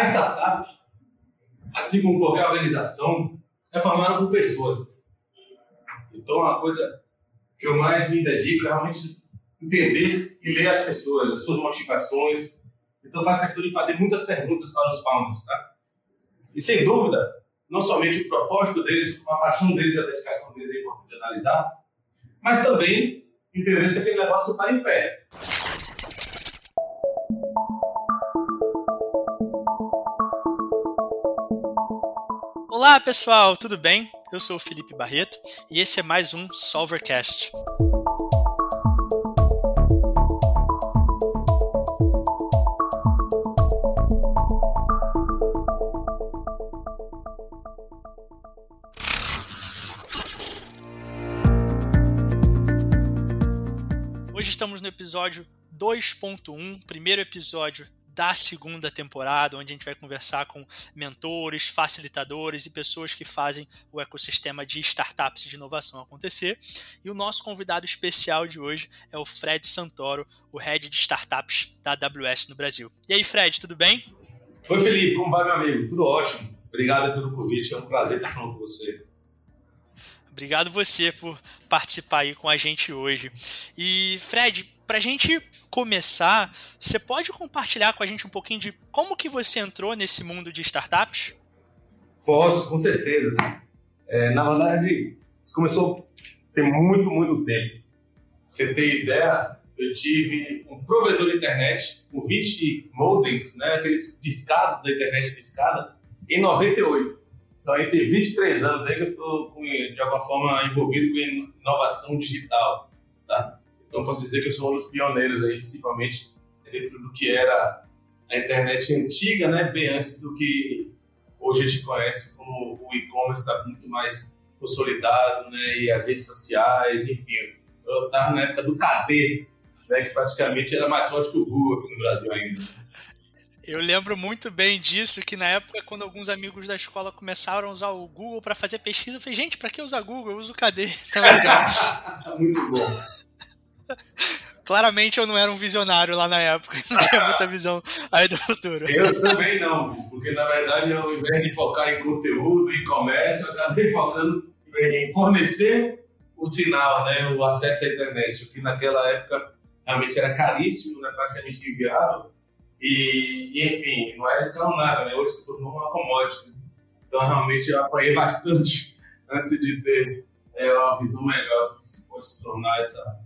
A startup, assim como qualquer organização, é formada por pessoas. Então, uma coisa que eu mais me dedico é realmente entender e ler as pessoas, as suas motivações. Então, faço questão de fazer muitas perguntas para os founders, tá? E, sem dúvida, não somente o propósito deles, a paixão deles, a dedicação deles é importante analisar, mas também entender se aquele negócio está em pé. Olá pessoal, tudo bem? Eu sou o Felipe Barreto e esse é mais um Solvercast. Hoje estamos no episódio 2.1, primeiro episódio da segunda temporada, onde a gente vai conversar com mentores, facilitadores e pessoas que fazem o ecossistema de startups de inovação acontecer. E o nosso convidado especial de hoje é o Fred Santoro, o head de startups da AWS no Brasil. E aí, Fred, tudo bem? Oi, Felipe, como vai, meu amigo? Tudo ótimo. Obrigado pelo convite, é um prazer estar falando com você. Obrigado você por participar aí com a gente hoje. E, Fred, para a gente começar, você pode compartilhar com a gente um pouquinho de como que você entrou nesse mundo de startups? Posso, com certeza. É, na verdade, isso começou a ter muito, muito tempo. Você tem ideia, eu tive um provedor de internet com 20 modems, né, aqueles discados da internet discada, em 98. Então, aí tem 23 anos aí que eu estou, de alguma forma, envolvido com inovação digital. Então, posso dizer que eu sou um dos pioneiros aí, principalmente dentro do que era a internet antiga, né? Bem antes do que hoje a gente conhece como o e-commerce está muito mais consolidado, né? E as redes sociais, enfim. Eu estava na época do KD, né? Que praticamente era mais forte que o Google aqui no Brasil ainda. Eu lembro muito bem disso, que na época, quando alguns amigos da escola começaram a usar o Google para fazer pesquisa, eu falei, gente, para que usar Google? Eu uso o KD. Tá legal. muito bom. Claramente eu não era um visionário lá na época, não tinha muita visão aí do futuro. Eu também não, porque na verdade, ao invés de focar em conteúdo e comércio, eu acabei focando em fornecer o sinal, né, o acesso à internet, o que naquela época realmente era caríssimo, né, praticamente inviável. E, e, enfim, não era escalonável, né? Hoje se tornou uma commodity. Então, realmente, eu apanhei bastante antes de ter é, uma visão melhor do que se pode se tornar essa,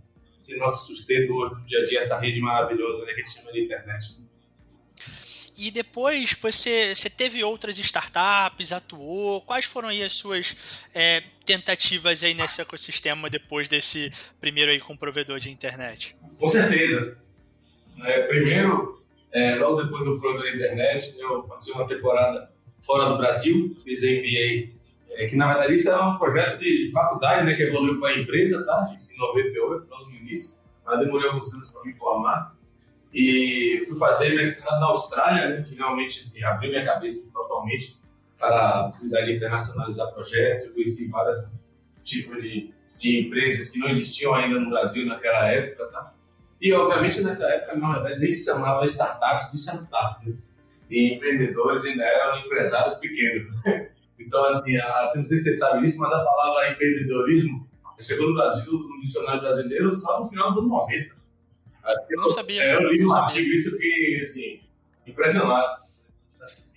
esse nosso sustento hoje no dia a dia, essa rede maravilhosa né, que a gente chama de internet. E depois você, você teve outras startups, atuou. Quais foram aí as suas é, tentativas aí nesse ecossistema depois desse primeiro aí com provedor de internet? Com certeza. É, primeiro, é, logo depois do provedor de internet, eu passei uma temporada fora do Brasil, fiz MBA é que na verdade isso é um projeto de faculdade, né, que evoluiu para a empresa, tá? Isso em 98, logo no início, mas demorei alguns anos para me formar. E fui fazer mestrado na Austrália, né, que realmente assim, abriu minha cabeça totalmente para a possibilidade de internacionalizar projetos. Eu conheci vários tipos de, de empresas que não existiam ainda no Brasil naquela época, tá? E, obviamente, nessa época, na verdade, nem se chamava startups, se chamava startups. E empreendedores ainda eram empresários pequenos, né? Então, assim, assim, não sei se você sabe isso, mas a palavra empreendedorismo chegou no Brasil, no dicionário brasileiro, só no final dos anos 90. Assim, eu não sabia. É, eu li um artigo isso fiquei, assim, impressionado.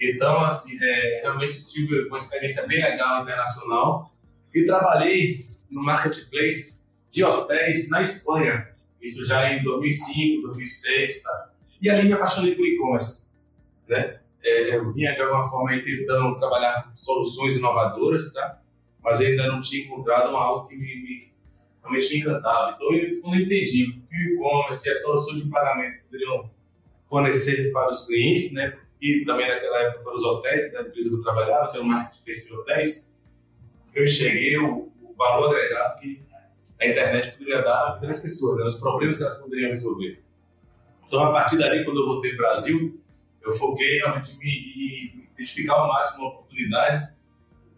Então, assim, é, realmente tive uma experiência bem legal internacional e trabalhei no marketplace de hotéis na Espanha. Isso já em 2005, 2006, tá? E ali me apaixonei por e-commerce, né? É, eu vinha de alguma forma aí tentando trabalhar soluções inovadoras, tá? Mas ainda não tinha encontrado algo que me, me realmente me encantava. Então, eu, eu entendi que o e-commerce e as soluções de pagamento poderiam fornecer para os clientes, né? E também naquela época para os hotéis, da empresa que eu trabalhava, que era o marketing de hotéis, eu enxerguei o, o, valor agregado que a internet poderia dar para as pessoas, né? os problemas que elas poderiam resolver. Então, a partir dali, quando eu voltei para o Brasil, eu foquei realmente em identificar ao máximo oportunidades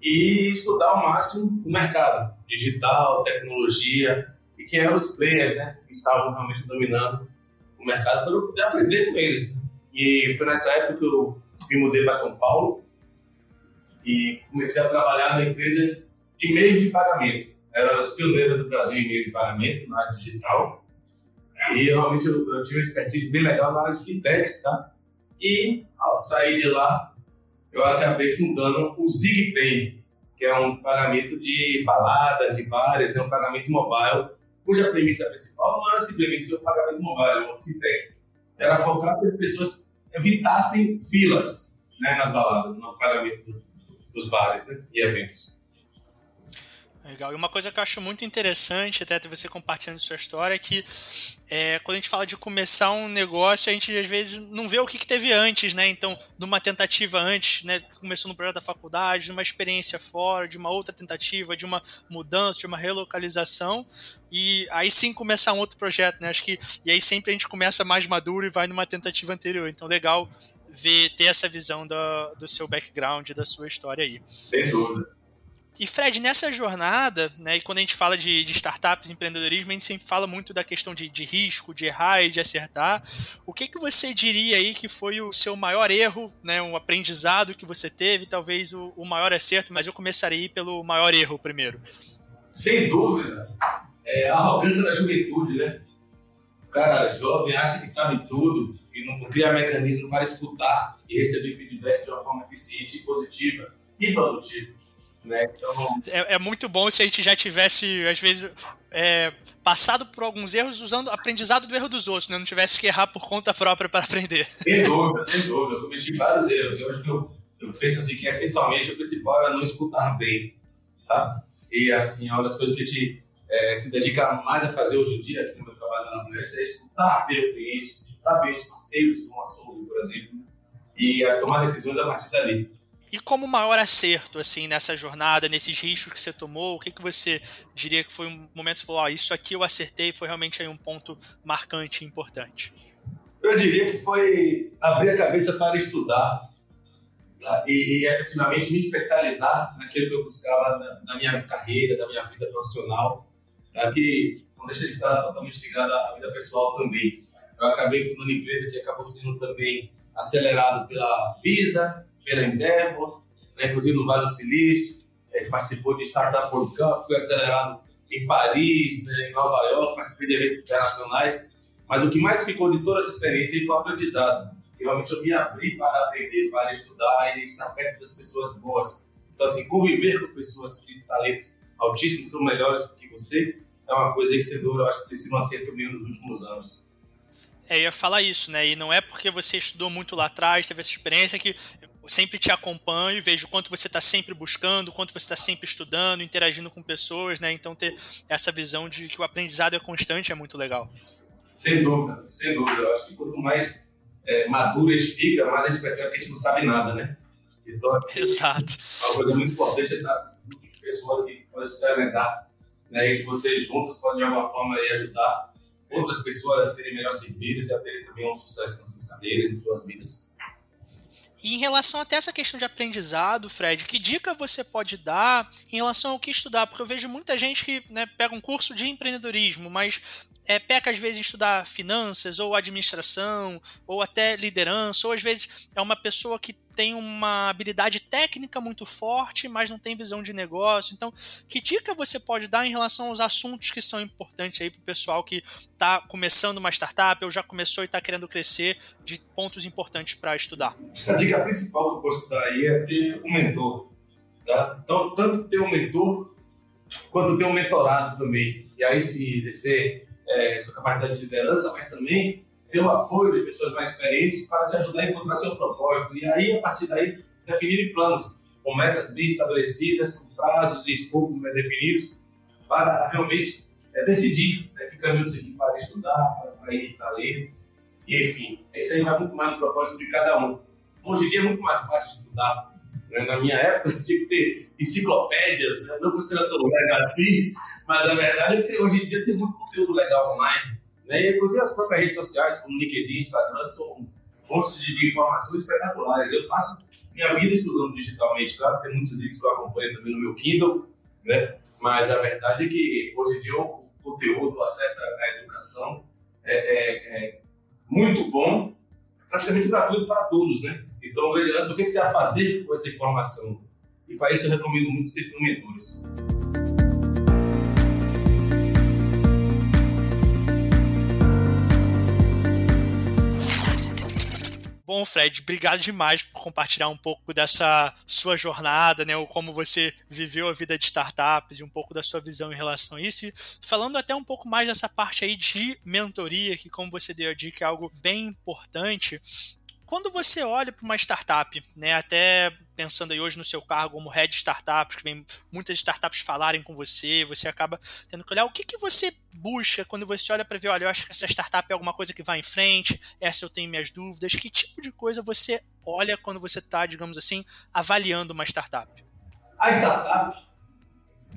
e estudar ao máximo o mercado digital, tecnologia e quem eram os players né, que estavam realmente dominando o mercado para eu poder aprender com eles. Né? E foi nessa época que eu me mudei para São Paulo e comecei a trabalhar na empresa de meios de pagamento. Era das pioneiras do Brasil em meio de pagamento, na área digital. E realmente eu, eu tive uma expertise bem legal na área de fintechs, tá? E ao sair de lá, eu acabei fundando o ZigPay, que é um pagamento de baladas, de bares, né? um pagamento mobile, cuja premissa principal não era simplesmente um pagamento mobile, um fintech. Era focar para as pessoas evitassem filas né, nas baladas, no pagamento dos bares né, e eventos. Legal. E uma coisa que eu acho muito interessante, até você compartilhando sua história, é que é, quando a gente fala de começar um negócio, a gente às vezes não vê o que, que teve antes, né? Então, numa tentativa antes, né? Começou no projeto da faculdade, de uma experiência fora, de uma outra tentativa, de uma mudança, de uma relocalização, e aí sim começar um outro projeto, né? Acho que e aí sempre a gente começa mais maduro e vai numa tentativa anterior. Então, legal ver ter essa visão do, do seu background, da sua história aí. Sem dúvida. E Fred, nessa jornada, né, e quando a gente fala de, de startups, empreendedorismo, a gente sempre fala muito da questão de, de, risco, de errar e de acertar. O que, que você diria aí que foi o seu maior erro, né, um aprendizado que você teve, talvez o, o maior acerto, mas eu começaria pelo maior erro primeiro. Sem dúvida. É a arrogância da juventude, né? O cara jovem acha que sabe tudo e não cria mecanismo para escutar e receber feedback de uma forma eficiente e positiva e produtiva. Né? Então... É, é, muito bom se a gente já tivesse, às vezes, é, passado por alguns erros usando aprendizado do erro dos outros, né? não tivesse que errar por conta própria para aprender. Sem dúvida, sem dúvida. Eu cometi vários erros. Eu acho que eu, eu penso assim que essencialmente o principal era não escutar bem. Tá? E assim, é uma das coisas que a gente é, se dedica mais a fazer hoje em dia, aqui no meu trabalho na Ambulança, é escutar bem o cliente, escutar bem os parceiros do açougue, por exemplo, e a tomar decisões a partir dali. E como maior acerto, assim, nessa jornada, nesses riscos que você tomou, o que, que você diria que foi um momento que você falou, ah, isso aqui eu acertei, foi realmente aí um ponto marcante e importante? Eu diria que foi abrir a cabeça para estudar tá? e, e, efetivamente me especializar naquilo que eu buscava na, na minha carreira, da minha vida profissional, tá? que não deixa de estar totalmente ligado à vida pessoal também. Eu acabei fundando uma empresa que acabou sendo também acelerado pela Visa, pela Endeavor, né, inclusive no Vale do Silício, é, participou de Startup World Cup, foi acelerado em Paris, né, em Nova York, participei de eventos internacionais. Mas o que mais ficou de toda essa experiência foi o aprendizado. Realmente eu me abri para aprender, para estudar e estar perto das pessoas boas. Então, assim, conviver com pessoas de talentos altíssimos, são melhores do que você, é uma coisa que, sem dúvida, eu acho que tem sido um acerto meu nos últimos anos. É, eu ia falar isso, né? E não é porque você estudou muito lá atrás, teve essa experiência que sempre te acompanho e vejo quanto você está sempre buscando, quanto você está sempre estudando, interagindo com pessoas, né? Então ter essa visão de que o aprendizado é constante é muito legal. Sem dúvida, sem dúvida. Eu acho que quanto mais é, maduro a gente fica, mais a gente percebe que a gente não sabe nada, né? Então, Exato. Uma coisa muito importante é estar com pessoas que podem te alimentar, né? E que vocês juntos podem de alguma forma aí, ajudar outras pessoas a serem melhor servidas e a terem também um sucesso nas suas carreiras, nas suas vidas. E em relação até essa questão de aprendizado, Fred, que dica você pode dar em relação ao que estudar? Porque eu vejo muita gente que né, pega um curso de empreendedorismo, mas é, peca às vezes em estudar finanças, ou administração, ou até liderança, ou às vezes é uma pessoa que tem uma habilidade técnica muito forte, mas não tem visão de negócio. Então, que dica você pode dar em relação aos assuntos que são importantes aí para o pessoal que está começando uma startup ou já começou e está querendo crescer, de pontos importantes para estudar? A dica principal que eu posso dar aí é ter um mentor. Tá? Então, tanto ter um mentor quanto ter um mentorado também. E aí sim exercer é, sua capacidade de liderança, mas também ter o apoio de pessoas mais experientes para te ajudar a encontrar seu propósito. E aí, a partir daí, definir planos com metas bem estabelecidas, com prazos e escopos bem definidos, para realmente é, decidir né, que caminho seguir para estudar, para ir talentos. E, enfim, isso aí vai muito mais no propósito de cada um. Hoje em dia é muito mais fácil estudar. Né? Na minha época, tinha que ter enciclopédias, né? não considero tão legal assim, mas a verdade é que hoje em dia tem muito conteúdo legal online né? Inclusive as próprias redes sociais, como LinkedIn, Instagram, são fontes de informações espetaculares. Eu passo minha vida estudando digitalmente, claro, tem muitos livros que eu acompanho também no meu Kindle, né? mas a verdade é que hoje em dia o conteúdo, o acesso à educação é, é, é muito bom, praticamente gratuito para todos, né? Então, grande lance, o que você vai fazer com essa informação? E para isso eu recomendo muito vocês tenham mentores. Bom, Fred, obrigado demais por compartilhar um pouco dessa sua jornada, né, ou como você viveu a vida de startups e um pouco da sua visão em relação a isso. E falando até um pouco mais dessa parte aí de mentoria, que como você deu a dica é algo bem importante. Quando você olha para uma startup, né, até pensando aí hoje no seu cargo como head startups, que vem muitas startups falarem com você, você acaba tendo que olhar o que, que você busca quando você olha para ver, olha, eu acho que essa startup é alguma coisa que vai em frente, essa eu tenho minhas dúvidas, que tipo de coisa você olha quando você está, digamos assim, avaliando uma startup? A startup,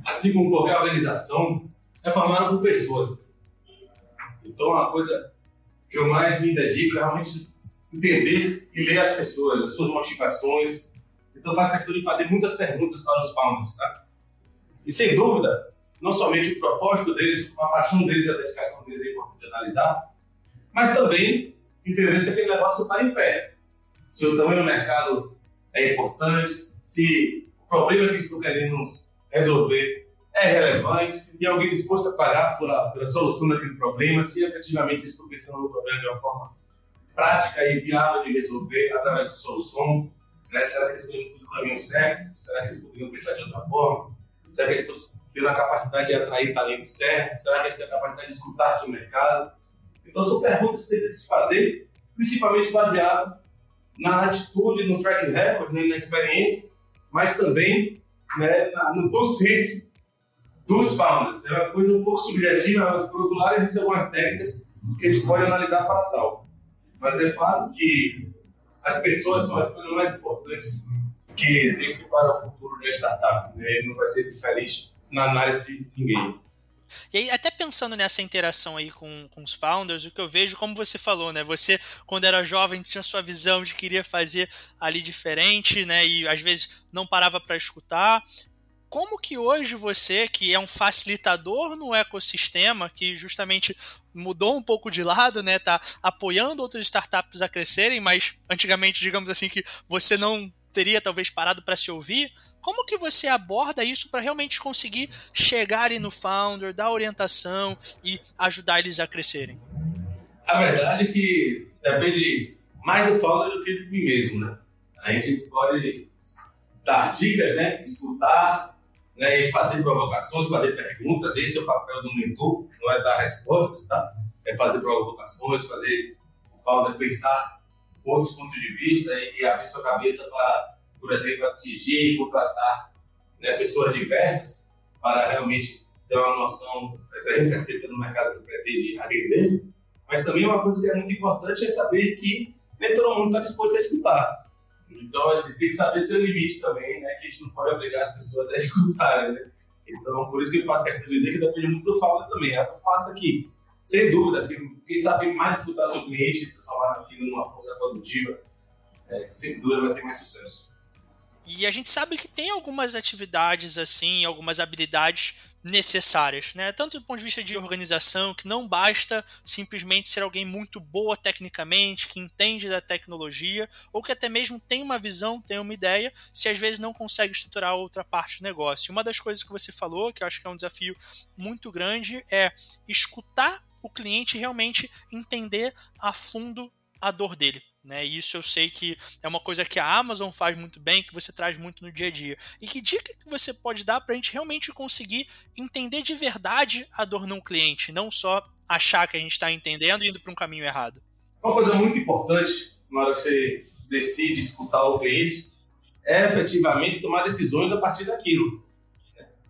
assim como qualquer organização, é formada por pessoas. Então, a coisa que eu mais me dedico é realmente entender e ler as pessoas, as suas motivações. Então, faço questão de fazer muitas perguntas para os founders, tá? E sem dúvida, não somente o propósito deles, a paixão deles, a dedicação deles é importante analisar, mas também entender se aquele negócio está em pé. Se o tamanho do mercado é importante, se o problema que estão querendo resolver é relevante, se tem alguém disposto a pagar pela, pela solução daquele problema, se efetivamente eles estão pensando no problema de uma forma prática e viável de resolver através de solução. Né? Será que eles estão indo no caminho certo? Será que eles poderiam pensar de outra forma? Será que eles estão tendo a capacidade de atrair talento certo? Será que eles têm a capacidade de escutar seu mercado? Então, são perguntas que você tem que se fazer, principalmente baseado na atitude, no track record, né, na experiência, mas também né, no bom senso dos founders. É uma coisa um pouco subjetiva, mas por outro lado existem algumas técnicas que a gente pode analisar para tal. Mas é fato que as pessoas são as coisas mais importantes que existem para o futuro da startup. Né? Não vai ser diferente na análise de ninguém. E aí, até pensando nessa interação aí com, com os founders, o que eu vejo, como você falou, né? Você, quando era jovem, tinha sua visão de queria fazer ali diferente, né? E às vezes não parava para escutar como que hoje você, que é um facilitador no ecossistema, que justamente mudou um pouco de lado, né, tá apoiando outras startups a crescerem, mas antigamente, digamos assim, que você não teria talvez parado para se ouvir, como que você aborda isso para realmente conseguir chegar no founder, dar orientação e ajudar eles a crescerem? A verdade é que depende mais do founder do que de mim mesmo, né? A gente pode dar dicas, né? Escutar, né, e fazer provocações, fazer perguntas. Esse é o papel do mentor, não é dar respostas, tá? É fazer provocações, fazer o founder pensar outros pontos de vista e, e abrir sua cabeça para, por exemplo, atingir e contratar né, pessoas diversas para realmente ter uma noção 360 no mercado que pretende atender. Mas também uma coisa que é muito importante é saber que nem todo mundo está disposto a escutar. Então, assim, tem que saber seu limite também, né? Que a gente não pode obrigar as pessoas a escutarem, né? Então, por isso que eu faço questão de dizer que depende muito do fato também. É o fato aqui, sem dúvida, que quem sabe mais escutar seu cliente, transformar aquilo numa força produtiva, é, sem dúvida vai ter mais sucesso. E a gente sabe que tem algumas atividades assim, algumas habilidades necessárias, né? Tanto do ponto de vista de organização, que não basta simplesmente ser alguém muito boa tecnicamente, que entende da tecnologia, ou que até mesmo tem uma visão, tem uma ideia, se às vezes não consegue estruturar outra parte do negócio. Uma das coisas que você falou, que eu acho que é um desafio muito grande, é escutar o cliente realmente entender a fundo a dor dele. Né, isso eu sei que é uma coisa que a Amazon faz muito bem, que você traz muito no dia a dia. E que dica que você pode dar para a gente realmente conseguir entender de verdade a dor num cliente, não só achar que a gente está entendendo e indo para um caminho errado? Uma coisa muito importante na hora que você decide escutar o cliente é efetivamente tomar decisões a partir daquilo.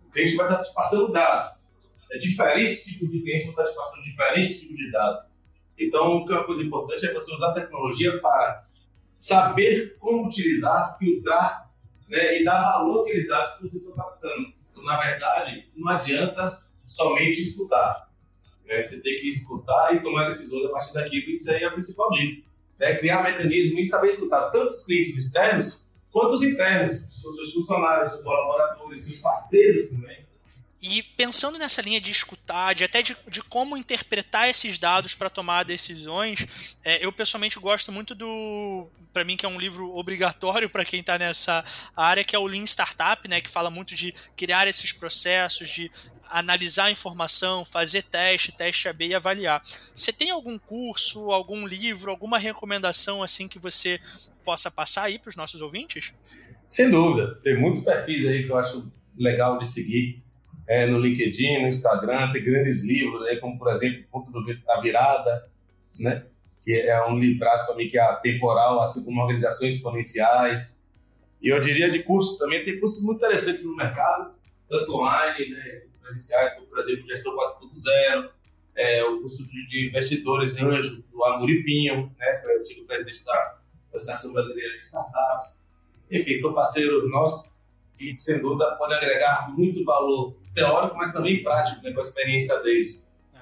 O cliente vai estar te passando dados. É diferente tipo de cliente vai estar te passando diferentes tipos de dados. Então, uma coisa importante é você usar a tecnologia para saber como utilizar, filtrar né, e dar valor àqueles dados que você está captando. Então, na verdade, não adianta somente escutar. Né? Você tem que escutar e tomar decisões a partir daquilo. Isso aí é a principal dica. Né? Criar mecanismos e saber escutar tanto os clientes externos quanto os internos, seus funcionários, seus colaboradores, seus parceiros também. E pensando nessa linha de escutar, de até de, de como interpretar esses dados para tomar decisões, é, eu pessoalmente gosto muito do, para mim que é um livro obrigatório para quem está nessa área, que é o Lean Startup, né, que fala muito de criar esses processos, de analisar a informação, fazer teste, teste AB e avaliar. Você tem algum curso, algum livro, alguma recomendação assim que você possa passar aí para os nossos ouvintes? Sem dúvida, tem muitos perfis aí que eu acho legal de seguir. É, no LinkedIn, no Instagram, tem grandes livros aí, como por exemplo, Ponto da Virada, né? que é um livraço para mim que é atemporal, assim como organizações exponenciais. E eu diria de cursos também, tem cursos muito interessantes no mercado, tanto online, né, presenciais, como, por exemplo, Gestão 4.0, é, o curso de, investidores anjo, do Amuripinho, né, que é o antigo presidente da Associação Brasileira de Startups. Enfim, são parceiros nossos que, sem dúvida, podem agregar muito valor teórico, mas também prático, né, com a experiência deles. É.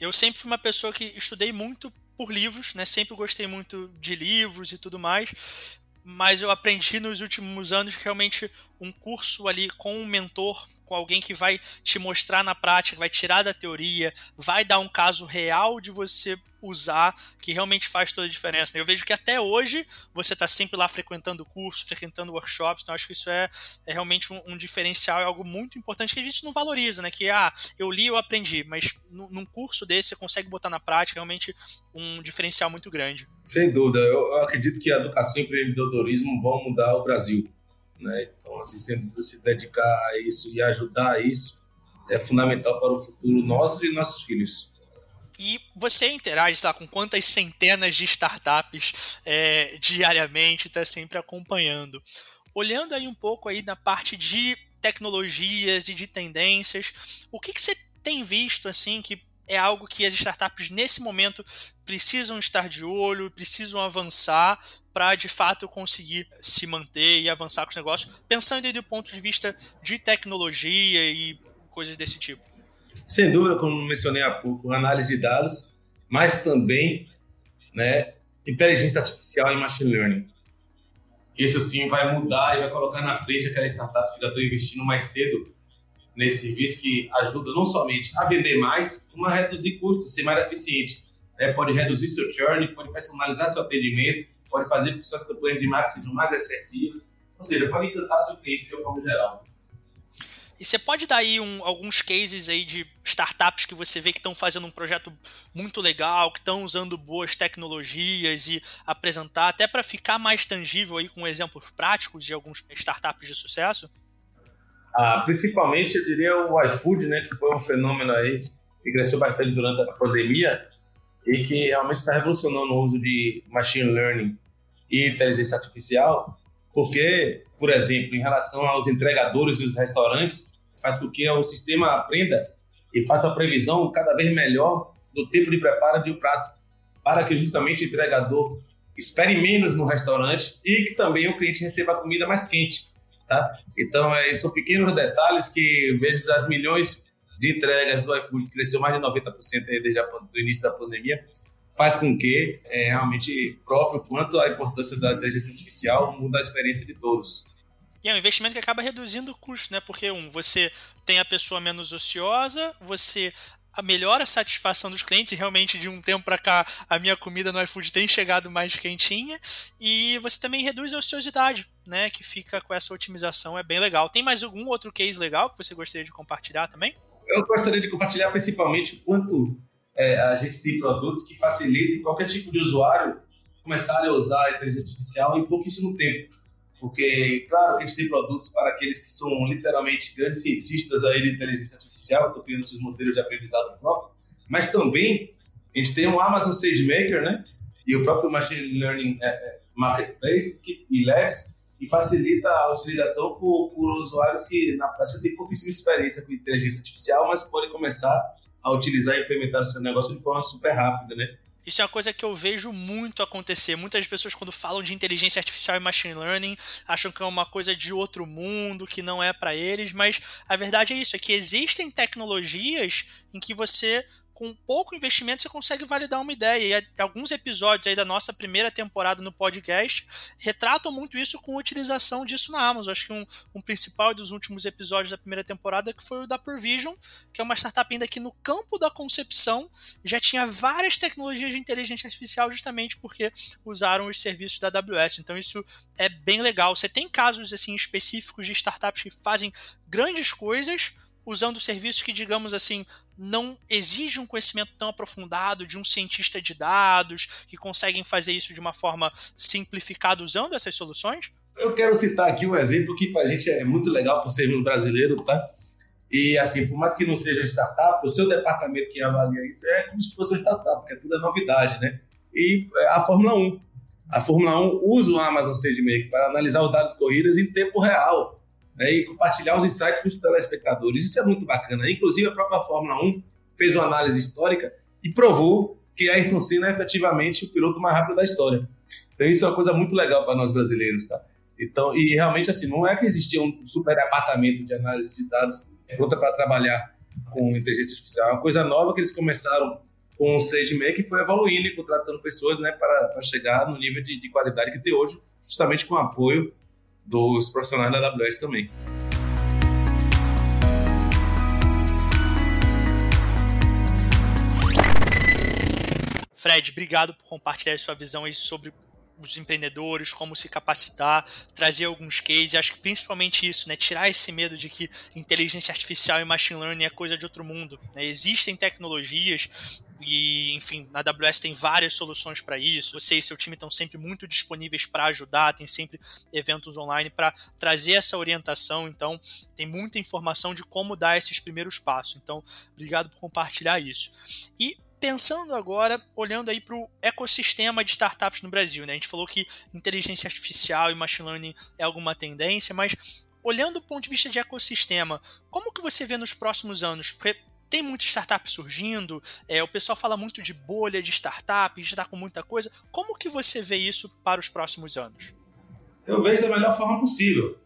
Eu sempre fui uma pessoa que estudei muito por livros, né? Sempre gostei muito de livros e tudo mais mas eu aprendi nos últimos anos que realmente um curso ali com um mentor, com alguém que vai te mostrar na prática, vai tirar da teoria, vai dar um caso real de você usar, que realmente faz toda a diferença. Eu vejo que até hoje você está sempre lá frequentando cursos, frequentando workshops, então acho que isso é, é realmente um, um, diferencial, é algo muito importante que a gente não valoriza, né? Que, ah, eu li, eu aprendi, mas num curso desse você consegue botar na prática realmente um diferencial muito grande. Sem dúvida, eu, eu acredito que a educação e empreendedorismo vão mudar o Brasil. Né? Então, assim, sempre se dedicar a isso e ajudar a isso é fundamental para o futuro nosso e nossos filhos. E você interage lá com quantas centenas de startups é, diariamente, está sempre acompanhando. Olhando aí um pouco aí na parte de tecnologias e de tendências, o que, que você tem visto assim que é algo que as startups nesse momento precisam estar de olho, precisam avançar para de fato conseguir se manter e avançar com os negócios, pensando do ponto de vista de tecnologia e coisas desse tipo. Sem dúvida, como mencionei há pouco, análise de dados, mas também né, inteligência artificial e machine learning. Isso sim vai mudar e vai colocar na frente aquela startup que já estou investindo mais cedo nesse serviço que ajuda não somente a vender mais, como a reduzir custos, ser mais eficiente. Né? Pode reduzir seu churn, pode personalizar seu atendimento, pode fazer com que suas campanhas de marketing sejam mais assertivas, ou seja, pode encantar seu cliente de uma forma geral. E você pode dar aí um, alguns cases aí de startups que você vê que estão fazendo um projeto muito legal, que estão usando boas tecnologias e apresentar, até para ficar mais tangível aí com exemplos práticos de alguns startups de sucesso? Ah, principalmente, eu diria o iFood, né, que foi um fenômeno aí que cresceu bastante durante a pandemia e que realmente está revolucionando o uso de machine learning e inteligência artificial porque, por exemplo, em relação aos entregadores dos restaurantes, faz com que o sistema aprenda e faça a previsão cada vez melhor do tempo de preparo de um prato, para que justamente o entregador espere menos no restaurante e que também o cliente receba a comida mais quente. Tá? Então, é, são pequenos detalhes que, vejo as milhões de entregas do iFood, cresceu mais de 90% desde o início da pandemia, faz com que é, realmente prove o quanto a importância da inteligência artificial muda a experiência de todos. E é um investimento que acaba reduzindo o custo, né? Porque, um, você tem a pessoa menos ociosa, você melhora a satisfação dos clientes, realmente de um tempo para cá a minha comida no iFood tem chegado mais quentinha, e você também reduz a ociosidade, né? Que fica com essa otimização, é bem legal. Tem mais algum outro case legal que você gostaria de compartilhar também? Eu gostaria de compartilhar principalmente quanto é, a gente tem produtos que facilitem qualquer tipo de usuário começar a usar a inteligência artificial em pouquíssimo tempo. Porque, claro, que a gente tem produtos para aqueles que são literalmente grandes cientistas aí de inteligência artificial, estão criando seus modelos de aprendizado próprio, mas também a gente tem o Amazon SageMaker, né? E o próprio Machine Learning é, é Marketplace e Labs, que facilita a utilização por, por usuários que, na prática, têm pouquíssima experiência com inteligência artificial, mas podem começar a utilizar e implementar o seu negócio de forma super rápida, né? Isso é uma coisa que eu vejo muito acontecer. Muitas pessoas, quando falam de inteligência artificial e machine learning, acham que é uma coisa de outro mundo, que não é para eles, mas a verdade é isso: é que existem tecnologias em que você com pouco investimento você consegue validar uma ideia. E alguns episódios aí da nossa primeira temporada no podcast retratam muito isso com a utilização disso na Amazon. Acho que um, um principal dos últimos episódios da primeira temporada que foi o da Provision, que é uma startup ainda que no campo da concepção já tinha várias tecnologias de inteligência artificial justamente porque usaram os serviços da AWS. Então isso é bem legal. Você tem casos assim específicos de startups que fazem grandes coisas usando serviços que, digamos assim, não exigem um conhecimento tão aprofundado de um cientista de dados, que conseguem fazer isso de uma forma simplificada usando essas soluções? Eu quero citar aqui um exemplo que para a gente é muito legal por sermos brasileiro, tá? E assim, por mais que não seja startup, o seu departamento que avalia isso é como se fosse uma startup, porque tudo é novidade, né? E é, a Fórmula 1. A Fórmula 1 usa o Amazon SageMaker para analisar os dados de corridas em tempo real né, e compartilhar os insights com os telespectadores. Isso é muito bacana. Inclusive, a própria Fórmula 1 fez uma análise histórica e provou que Ayrton Senna é efetivamente o piloto mais rápido da história. Então, isso é uma coisa muito legal para nós brasileiros, tá? Então, e realmente, assim, não é que existia um super departamento de análise de dados pronta para trabalhar com inteligência artificial. É uma coisa nova que eles começaram com o SageMaker e foi evoluindo e contratando pessoas né, para, para chegar no nível de, de qualidade que tem hoje, justamente com o apoio dos profissionais da AWS também. Fred, obrigado por compartilhar sua visão aí sobre os empreendedores, como se capacitar, trazer alguns cases, acho que principalmente isso, né, tirar esse medo de que inteligência artificial e machine learning é coisa de outro mundo. Né? Existem tecnologias e, enfim, na AWS tem várias soluções para isso. Você e seu time estão sempre muito disponíveis para ajudar, tem sempre eventos online para trazer essa orientação. Então, tem muita informação de como dar esses primeiros passos. Então, obrigado por compartilhar isso. E pensando agora, olhando aí para o ecossistema de startups no Brasil, né? A gente falou que inteligência artificial e machine learning é alguma tendência, mas olhando do ponto de vista de ecossistema, como que você vê nos próximos anos? Porque tem muita startup surgindo, é, o pessoal fala muito de bolha de startup, está com muita coisa. Como que você vê isso para os próximos anos? Eu vejo da melhor forma possível.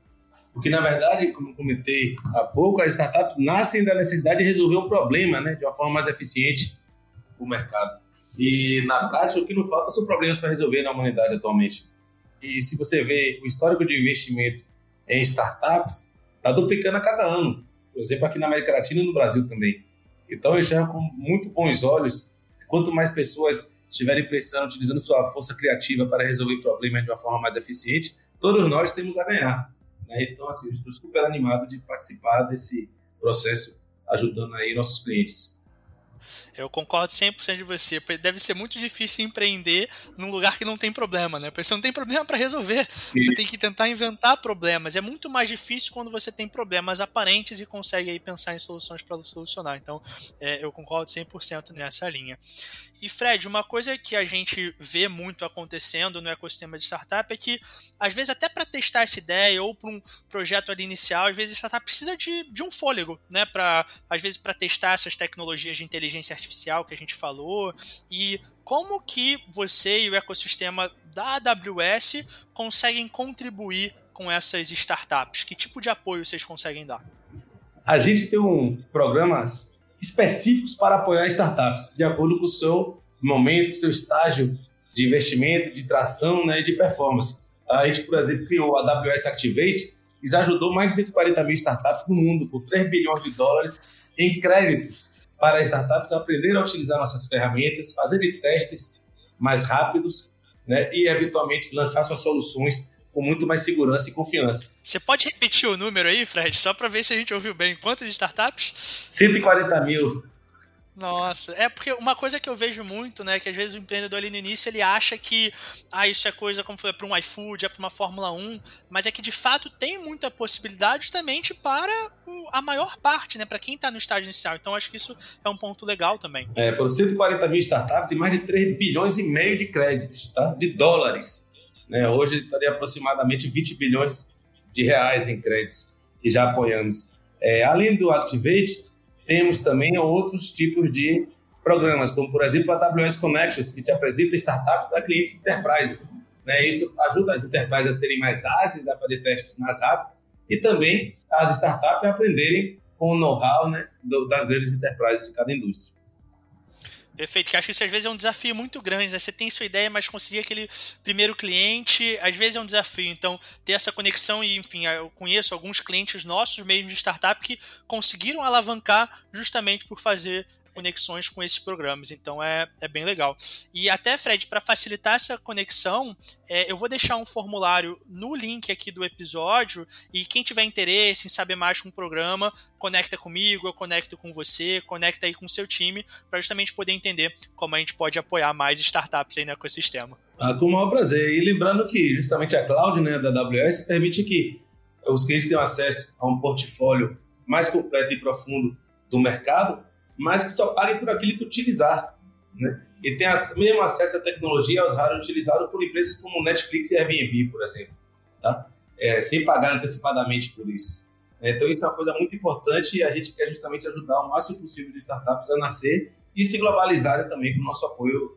Porque, na verdade, como comentei há pouco, as startups nascem da necessidade de resolver um problema né, de uma forma mais eficiente o mercado. E, na prática, o que não falta são problemas para resolver na humanidade atualmente. E se você vê o histórico de investimento em startups, está duplicando a cada ano. Por exemplo, aqui na América Latina e no Brasil também. Então, eu enxergo com muito bons olhos quanto mais pessoas estiverem pensando, utilizando sua força criativa para resolver problemas de uma forma mais eficiente, todos nós temos a ganhar. Né? Então, assim, eu estou super animado de participar desse processo, ajudando aí nossos clientes. Eu concordo 100% de você. Deve ser muito difícil empreender num lugar que não tem problema, né? Porque você não tem problema para resolver. Você tem que tentar inventar problemas. É muito mais difícil quando você tem problemas aparentes e consegue aí pensar em soluções para solucionar. Então, é, eu concordo 100% nessa linha. E Fred, uma coisa que a gente vê muito acontecendo no ecossistema de startup é que, às vezes, até para testar essa ideia ou para um projeto ali inicial, às vezes a startup precisa de, de um fôlego, né? Pra, às vezes, para testar essas tecnologias de inteligência artificial que a gente falou. E como que você e o ecossistema da AWS conseguem contribuir com essas startups? Que tipo de apoio vocês conseguem dar? A gente tem um programas específicos para apoiar startups, de acordo com o seu momento, com o seu estágio de investimento, de tração né, e de performance. A gente, por exemplo, criou a AWS Activate, já ajudou mais de 140 mil startups no mundo, por 3 bilhões de dólares em créditos para startups aprender a utilizar nossas ferramentas, fazer testes mais rápidos né, e, eventualmente, lançar suas soluções com muito mais segurança e confiança. Você pode repetir o número aí, Fred, só para ver se a gente ouviu bem. Quantas startups? 140 mil. Nossa, é porque uma coisa que eu vejo muito, né, que às vezes o empreendedor ali no início ele acha que ah, isso é coisa como foi para um iFood, é para uma Fórmula 1, mas é que de fato tem muita possibilidade justamente para a maior parte, né, para quem está no estágio inicial. Então acho que isso é um ponto legal também. É, foram 140 mil startups e mais de 3 bilhões e meio de créditos, tá? De dólares. Né? Hoje estaria aproximadamente 20 bilhões de reais em créditos que já apoiamos. É, além do Activate, temos também outros tipos de programas, como por exemplo a AWS Connections, que te apresenta startups a clientes enterprise. Né? Isso ajuda as enterprises a serem mais ágeis, a fazer testes mais rápidos e também as startups a aprenderem com o know-how né, das grandes enterprises de cada indústria. Perfeito, que acho que isso às vezes é um desafio muito grande, né? Você tem sua ideia, mas conseguir aquele primeiro cliente, às vezes é um desafio. Então, ter essa conexão, e enfim, eu conheço alguns clientes nossos mesmo de startup que conseguiram alavancar justamente por fazer conexões com esses programas. Então é, é bem legal. E até, Fred, para facilitar essa conexão, é, eu vou deixar um formulário no link aqui do episódio e quem tiver interesse em saber mais com o programa, conecta comigo, eu conecto com você, conecta aí com o seu time, para justamente poder entender como a gente pode apoiar mais startups aí no ecossistema. Ah, com o maior prazer. E lembrando que justamente a cloud né, da AWS permite que os clientes tenham acesso a um portfólio mais completo e profundo do mercado mas que só paguem por aquilo que utilizar. Né? E tem as, mesmo acesso à tecnologia aos rádios utilizados por empresas como Netflix e Airbnb, por exemplo, tá? É, sem pagar antecipadamente por isso. Então, isso é uma coisa muito importante e a gente quer justamente ajudar o máximo possível de startups a nascer e se globalizarem também com o nosso apoio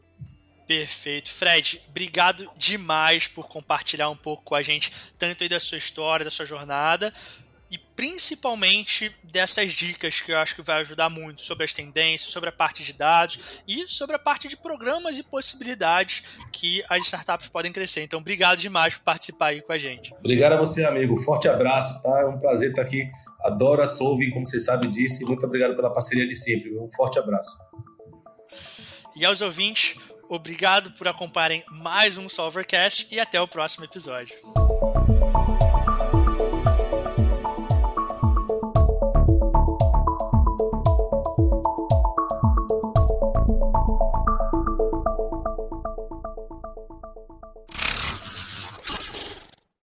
Perfeito. Fred, obrigado demais por compartilhar um pouco com a gente, tanto aí da sua história, da sua jornada, principalmente dessas dicas que eu acho que vai ajudar muito sobre as tendências, sobre a parte de dados e sobre a parte de programas e possibilidades que as startups podem crescer. Então, obrigado demais por participar aí com a gente. Obrigado a você, amigo. Forte abraço, tá? É um prazer estar aqui. Adoro a Solving, como vocês sabem disso, e muito obrigado pela parceria de sempre. Um forte abraço. E aos ouvintes, obrigado por acompanharem mais um Solvercast e até o próximo episódio.